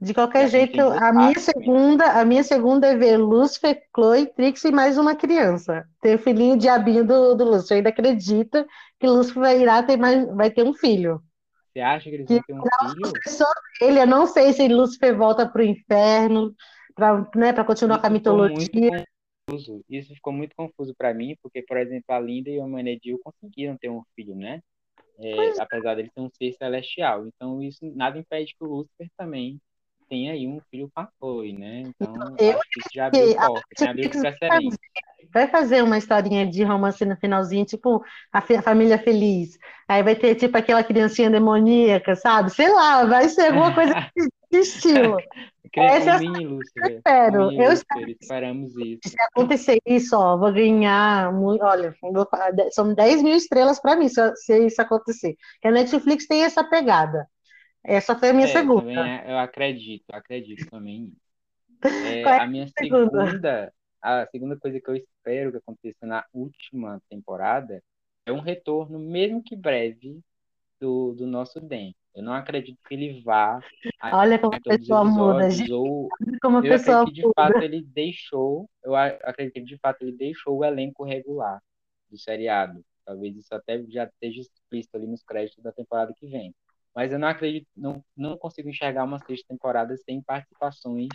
De qualquer jeito, a minha segunda, a minha segunda é ver Lúcifer, Chloe, Trix e mais uma criança. Ter o filhinho diabinho do, do Lúcifer. Eu ainda acredito que Lúcifer vai irá ter mais, vai ter um filho. Você acha que eles vão ter um filho? Ele, eu não sei se Lúcifer volta para o inferno para né, continuar Isso com a mitologia. Isso ficou muito confuso para mim, porque, por exemplo, a Linda e o Manedil conseguiram ter um filho, né? É, apesar dele ser um ser celestial. Então, isso nada impede que o Lúcifer também tem aí um filho Chloe, né? Então, eu acho que isso já abriu porta, tem abriu precedente. Vai fazer uma historinha de romance no finalzinho, tipo a, família feliz. Aí vai ter tipo aquela criancinha demoníaca, sabe? Sei lá, vai ser alguma coisa de estilo. Essa é. Eu espero. Eu espero. Esperamos isso. Se acontecer isso, ó, vou ganhar. Muito, olha, são 10 mil estrelas para mim se, se isso acontecer. Porque a Netflix tem essa pegada. Essa foi a minha é, segunda. É, eu acredito, acredito também. É, é a minha segunda? segunda, a segunda coisa que eu espero que aconteça na última temporada é um retorno, mesmo que breve, do, do nosso Den. Eu não acredito que ele vá. Olha como a pessoa muda, gente. Ou, como a eu pessoa acredito que de fato ele deixou, eu acredito que de fato ele deixou o elenco regular do seriado. Talvez isso até já esteja explícito ali nos créditos da temporada que vem. Mas eu não acredito, não, não consigo enxergar uma sexta temporada sem participações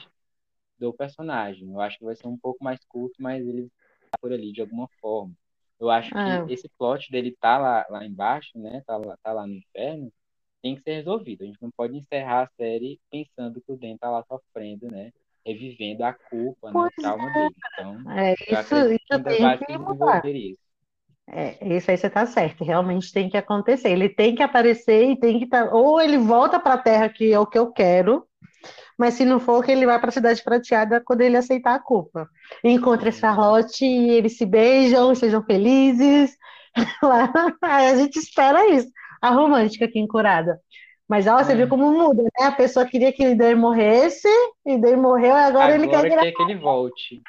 do personagem. Eu acho que vai ser um pouco mais curto, mas ele tá por ali de alguma forma. Eu acho que ah. esse plot dele tá lá, lá embaixo, né? Tá lá, tá lá no inferno, tem que ser resolvido. A gente não pode encerrar a série pensando que o Den tá lá sofrendo, né? Revivendo a culpa, né? O trauma é. dele. Então, é, isso, que ainda vai se desenvolver isso. É, isso aí você está certo, realmente tem que acontecer. Ele tem que aparecer e tem que estar. Tá, ou ele volta para a Terra, que é o que eu quero, mas se não for, que ele vai para a Cidade Prateada quando ele aceitar a culpa. Encontre Charlotte e eles se beijam, sejam felizes. a gente espera isso. A romântica aqui em Curada. Mas ó, você é. viu como muda, né? A pessoa queria que ele morresse, e daí morreu, e agora, agora ele quer que ele, que ele volte.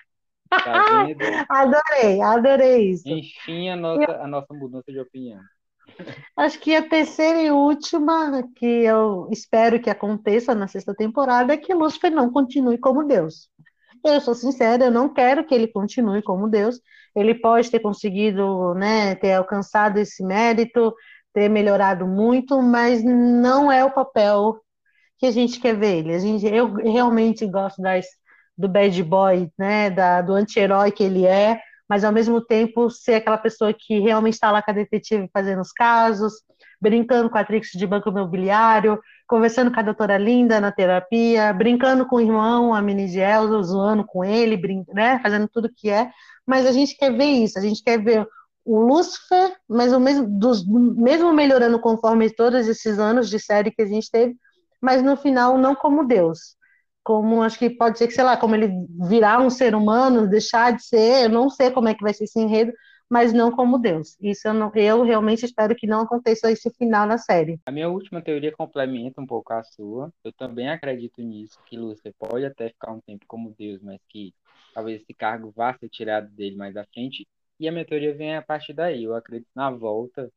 Tá? Adorei, adorei isso. Enfim, a nossa, a nossa mudança de opinião. Acho que a terceira e última que eu espero que aconteça na sexta temporada é que Lúcifer não continue como Deus. Eu sou sincera, eu não quero que ele continue como Deus. Ele pode ter conseguido, né, ter alcançado esse mérito, ter melhorado muito, mas não é o papel que a gente quer ver ele. A gente, eu realmente gosto das, do bad boy, né, da, do anti-herói que ele é, mas ao mesmo tempo ser aquela pessoa que realmente está lá com a detetive fazendo os casos, brincando com a Trix de banco imobiliário, conversando com a doutora Linda na terapia, brincando com o irmão, a mini Gelson, zoando com ele, né, fazendo tudo que é, mas a gente quer ver isso, a gente quer ver o Lúcifer, mas o mesmo, dos, mesmo melhorando conforme todos esses anos de série que a gente teve, mas no final não como Deus. Como acho que pode ser que, sei lá, como ele virar um ser humano, deixar de ser, eu não sei como é que vai ser esse enredo, mas não como Deus. Isso eu, não, eu realmente espero que não aconteça esse final na série. A minha última teoria complementa um pouco a sua. Eu também acredito nisso, que Lúcifer pode até ficar um tempo como Deus, mas que talvez esse cargo vá ser tirado dele mais à frente. E a minha teoria vem a partir daí. Eu acredito na volta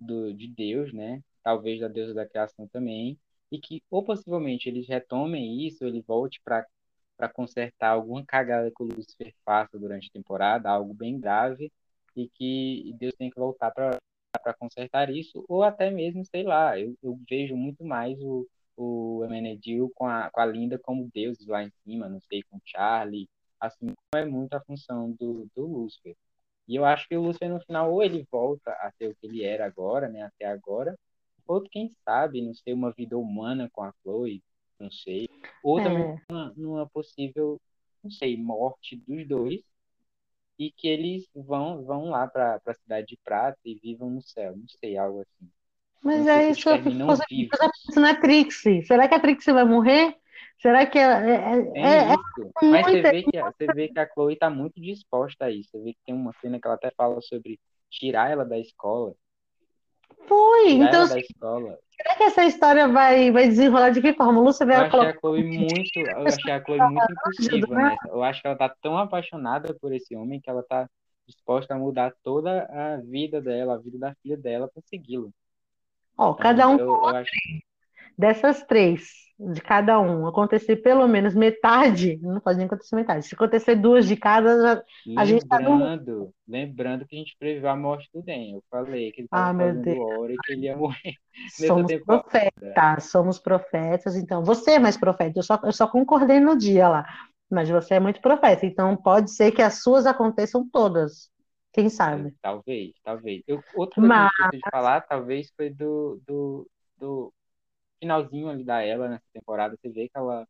do, de Deus, né? Talvez da deusa da criação também, e que ou possivelmente eles retomem isso, ele volte para para consertar alguma cagada que o Lucifer faça durante a temporada, algo bem grave, e que Deus tem que voltar para consertar isso, ou até mesmo, sei lá, eu, eu vejo muito mais o, o Emenedil com a, com a Linda como deuses lá em cima, não sei, com Charlie, assim como é muito a função do, do Lúcifer. E eu acho que o Lúcifer, no final, ou ele volta a ser o que ele era agora, né, até agora, Outro, quem sabe, não sei, uma vida humana com a Chloe, não sei. Ou também é. numa, numa possível, não sei, morte dos dois. E que eles vão, vão lá para a cidade de Prata e vivam no céu. Não sei, algo assim. Mas não é isso, eu na Trixie. Será que a Trixie vai morrer? Será que é, é, é, é isso. Mas você vê, que, você vê que a Chloe está muito disposta a isso. Você vê que tem uma cena que ela até fala sobre tirar ela da escola. Foi, então. Da escola. Será que essa história vai, vai desenrolar de que forma? Lúcia vai eu colocar... achei a Chloe muito, eu achei a Chloe muito impossível né? Eu acho que ela tá tão apaixonada por esse homem que ela tá disposta a mudar toda a vida dela, a vida da filha dela para segui-lo. Ó, então, cada um eu, eu acho... dessas três de cada um acontecer pelo menos metade, não pode nem acontecer metade. Se acontecer duas de cada, a gente tá no... Lembrando que a gente previu a morte do Den. Eu falei que ele estava ah, fazendo hora e que ele ia morrer. Somos profetas, somos profetas. Então, você é mais profeta. Eu só, eu só concordei no dia lá. Mas você é muito profeta. Então, pode ser que as suas aconteçam todas. Quem sabe? Talvez, talvez. Eu, outra coisa Mas... que eu de falar, talvez, foi do, do, do finalzinho ali da ela nessa temporada, você vê que ela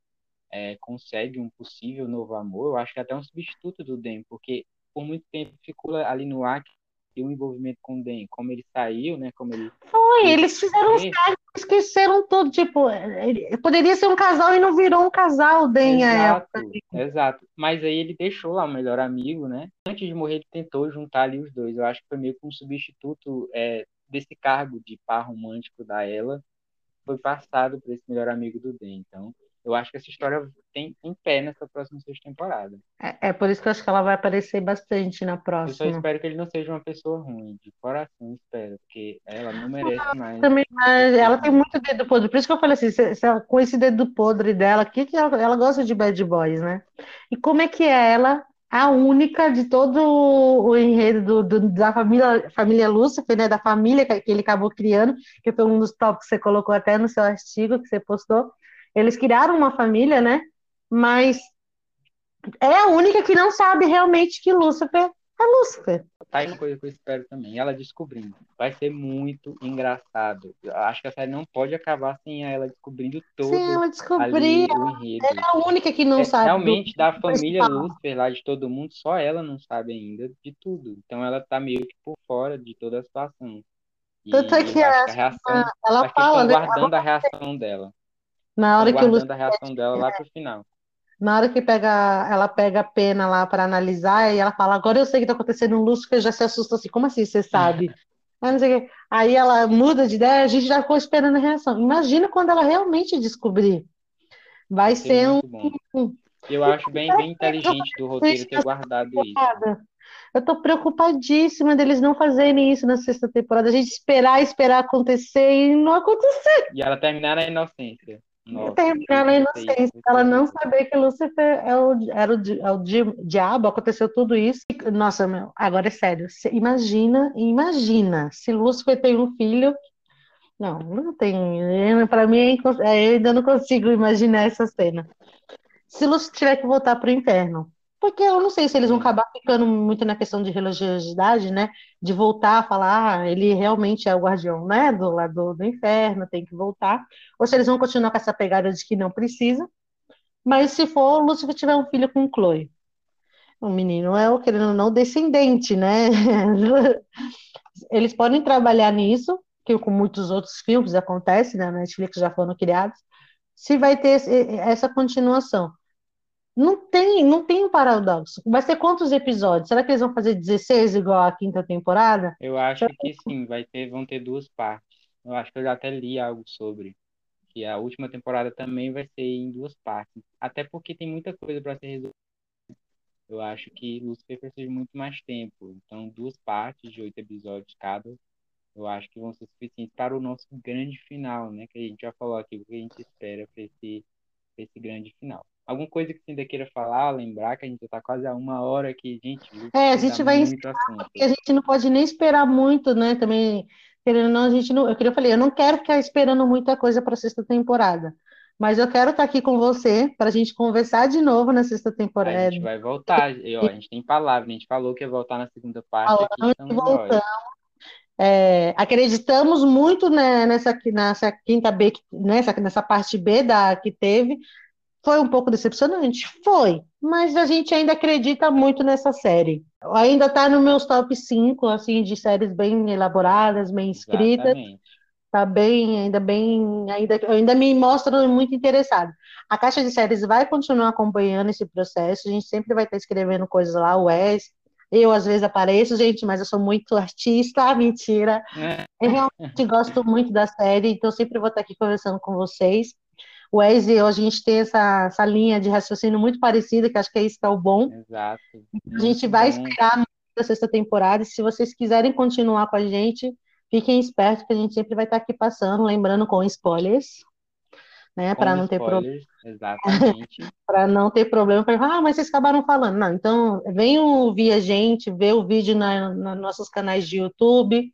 é, consegue um possível novo amor. Eu acho que é até um substituto do Den, porque por muito tempo ficou ali no ar que o envolvimento com o Den, como ele saiu, né? Como ele. Foi, eles fizeram os caras, esqueceram tudo. Tipo, ele, poderia ser um casal e não virou um casal, o Den exato, Exato. Mas aí ele deixou lá o melhor amigo, né? Antes de morrer, ele tentou juntar ali os dois. Eu acho que foi meio que um substituto é, desse cargo de par romântico da ela foi passado por esse melhor amigo do Den. Então, eu acho que essa história tem, tem pé nessa próxima sexta temporada. É, é, por isso que eu acho que ela vai aparecer bastante na próxima. Eu só espero que ele não seja uma pessoa ruim, de coração espero, porque ela não merece mais. Também, mas ela tem muito dedo podre, por isso que eu falei assim, se, se ela, com esse dedo podre dela, que, que ela, ela gosta de bad boys, né? E como é que é ela a única de todo o enredo do, do, da família, família Lúcifer, né, da família que ele acabou criando, que foi um dos tópicos que você colocou até no seu artigo que você postou. Eles criaram uma família, né? Mas é a única que não sabe realmente que Lúcifer é Lúcifer. Tá aí uma coisa que eu espero também, ela descobrindo. Vai ser muito engraçado. Eu acho que a série não pode acabar sem ela descobrindo todo Sim, ela descobrir. Ela é a única que não é, sabe. Realmente, da família Lúcifer lá, de todo mundo, só ela não sabe ainda de tudo. Então ela tá meio que por fora de toda a situação. E Tanto é que, a, reação, ela fala, né? guardando a reação dela. Na hora que o Lúcifer... a reação dela lá pro final. Na hora que pega, ela pega a pena lá para analisar, e ela fala: Agora eu sei o que está acontecendo no Lúcifer, já se assusta assim: Como assim você sabe? Aí, aí ela muda de ideia, a gente já ficou esperando a reação. Imagina quando ela realmente descobrir. Vai ser um, Eu acho bem, bem inteligente do roteiro ter guardado isso. Eu tô preocupadíssima deles não fazerem isso na sexta temporada. A gente esperar, esperar acontecer e não acontecer. E ela terminar na inocência. Nossa, terminar na inocência. Ela não saber que Lúcifer é o, era o, é o diabo, aconteceu tudo isso. Nossa, meu, agora é sério. Imagina, imagina se Lúcifer tem um filho. Não, não tem. Para mim, é, eu ainda não consigo imaginar essa cena. Se Lúcifer tiver que voltar para o inferno, porque eu não sei se eles vão acabar ficando muito na questão de religiosidade, né? De voltar a falar, ah, ele realmente é o guardião, né? Do lado do inferno, tem que voltar. Ou se eles vão continuar com essa pegada de que não precisa. Mas se for, Lúcifer tiver um filho com Chloe. O menino é o querendo não descendente, né? Eles podem trabalhar nisso, que com muitos outros filmes acontece, né? Netflix já foram criados. Se vai ter essa continuação. Não tem, não tem um paradoxo. Vai ser quantos episódios? Será que eles vão fazer 16 igual a quinta temporada? Eu acho que sim, vai ter, vão ter duas partes. Eu acho que eu já até li algo sobre que a última temporada também vai ser em duas partes. Até porque tem muita coisa para ser resolvida. Eu acho que Lucifer precisa de muito mais tempo. Então, duas partes de oito episódios cada, eu acho que vão ser suficientes para o nosso grande final, né? Que a gente já falou aqui, o que a gente espera para esse, esse grande final. Alguma coisa que você ainda queira falar, lembrar que a gente está quase a uma hora aqui, gente. É, a gente vai encerrar, porque a gente não pode nem esperar muito, né? Também, querendo ou não, a gente não. Eu queria falei, eu não quero ficar esperando muita coisa para a sexta temporada. Mas eu quero estar tá aqui com você para a gente conversar de novo na sexta temporada. A gente vai voltar. E, ó, a gente tem palavra, a gente falou que ia voltar na segunda parte. Falamos aqui, voltamos. É, acreditamos muito né, nessa, nessa quinta B, nessa, nessa parte B da que teve, foi um pouco decepcionante? Foi, mas a gente ainda acredita muito nessa série. Ainda está nos meus top 5, assim, de séries bem elaboradas, bem escritas. Exatamente. Tá bem, ainda bem, ainda, ainda me mostra muito interessado. A Caixa de Séries vai continuar acompanhando esse processo, a gente sempre vai estar escrevendo coisas lá, o Wes, eu às vezes apareço, gente, mas eu sou muito artista, mentira. É. Eu realmente gosto muito da série, então sempre vou estar aqui conversando com vocês o Wes eu, a gente tem essa, essa linha de raciocínio muito parecida, que acho que é isso que é o bom. Exato. A gente vai bom. esperar a sexta temporada, e se vocês quiserem continuar com a gente, fiquem espertos, que a gente sempre vai estar aqui passando, lembrando com spoilers, né, para não ter problema. Exatamente. para não ter problema, ah, mas vocês acabaram falando. Não, então venham ouvir a gente, ver o vídeo na, nos nossos canais de YouTube,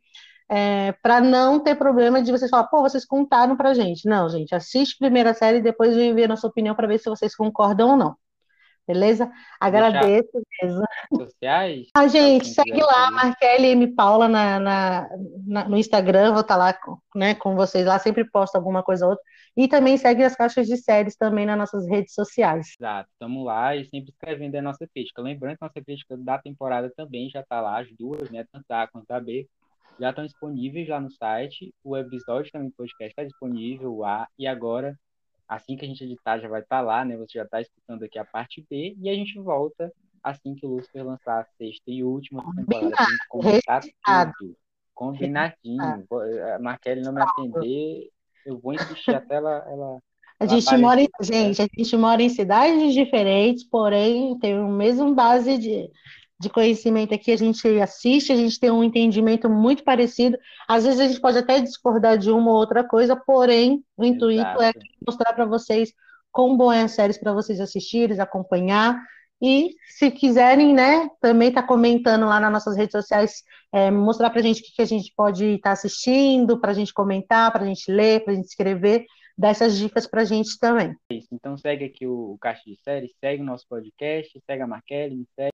é, para não ter problema de vocês falar, pô, vocês contaram pra gente. Não, gente, assiste a primeira série e depois vem ver a nossa opinião para ver se vocês concordam ou não. Beleza? Agradeço mesmo. Sociais? A gente, segue lá, Marquele M. Paula na, na, na, no Instagram, vou estar tá lá né, com vocês lá, sempre posto alguma coisa ou outra. E também segue as caixas de séries também nas nossas redes sociais. Exato, estamos lá e sempre escrevendo a nossa crítica. Lembrando que a nossa crítica da temporada também já está lá, as duas, né? Tanto a quanto a B já estão disponíveis lá no site. O episódio também do podcast está disponível lá. E agora, assim que a gente editar, já vai estar tá lá, né? Você já está escutando aqui a parte B. E a gente volta assim que o Lucifer lançar a sexta e última temporada. Pra gente comentar tudo. Combinadinho. A Marquele não me atender, eu vou insistir até ela. ela a gente mora em, gente, a gente mora em cidades diferentes, porém tem o mesmo base de, de conhecimento aqui, a gente assiste, a gente tem um entendimento muito parecido. Às vezes a gente pode até discordar de uma ou outra coisa, porém, o intuito Exato. é mostrar para vocês como bom é as séries para vocês assistirem, acompanhar. E se quiserem, né, também tá comentando lá nas nossas redes sociais, é, mostrar para a gente o que, que a gente pode estar tá assistindo, para a gente comentar, para a gente ler, para a gente escrever, dar essas dicas para a gente também. Isso, então segue aqui o, o Caixa de Séries, segue o nosso podcast, segue a Marquele, me segue.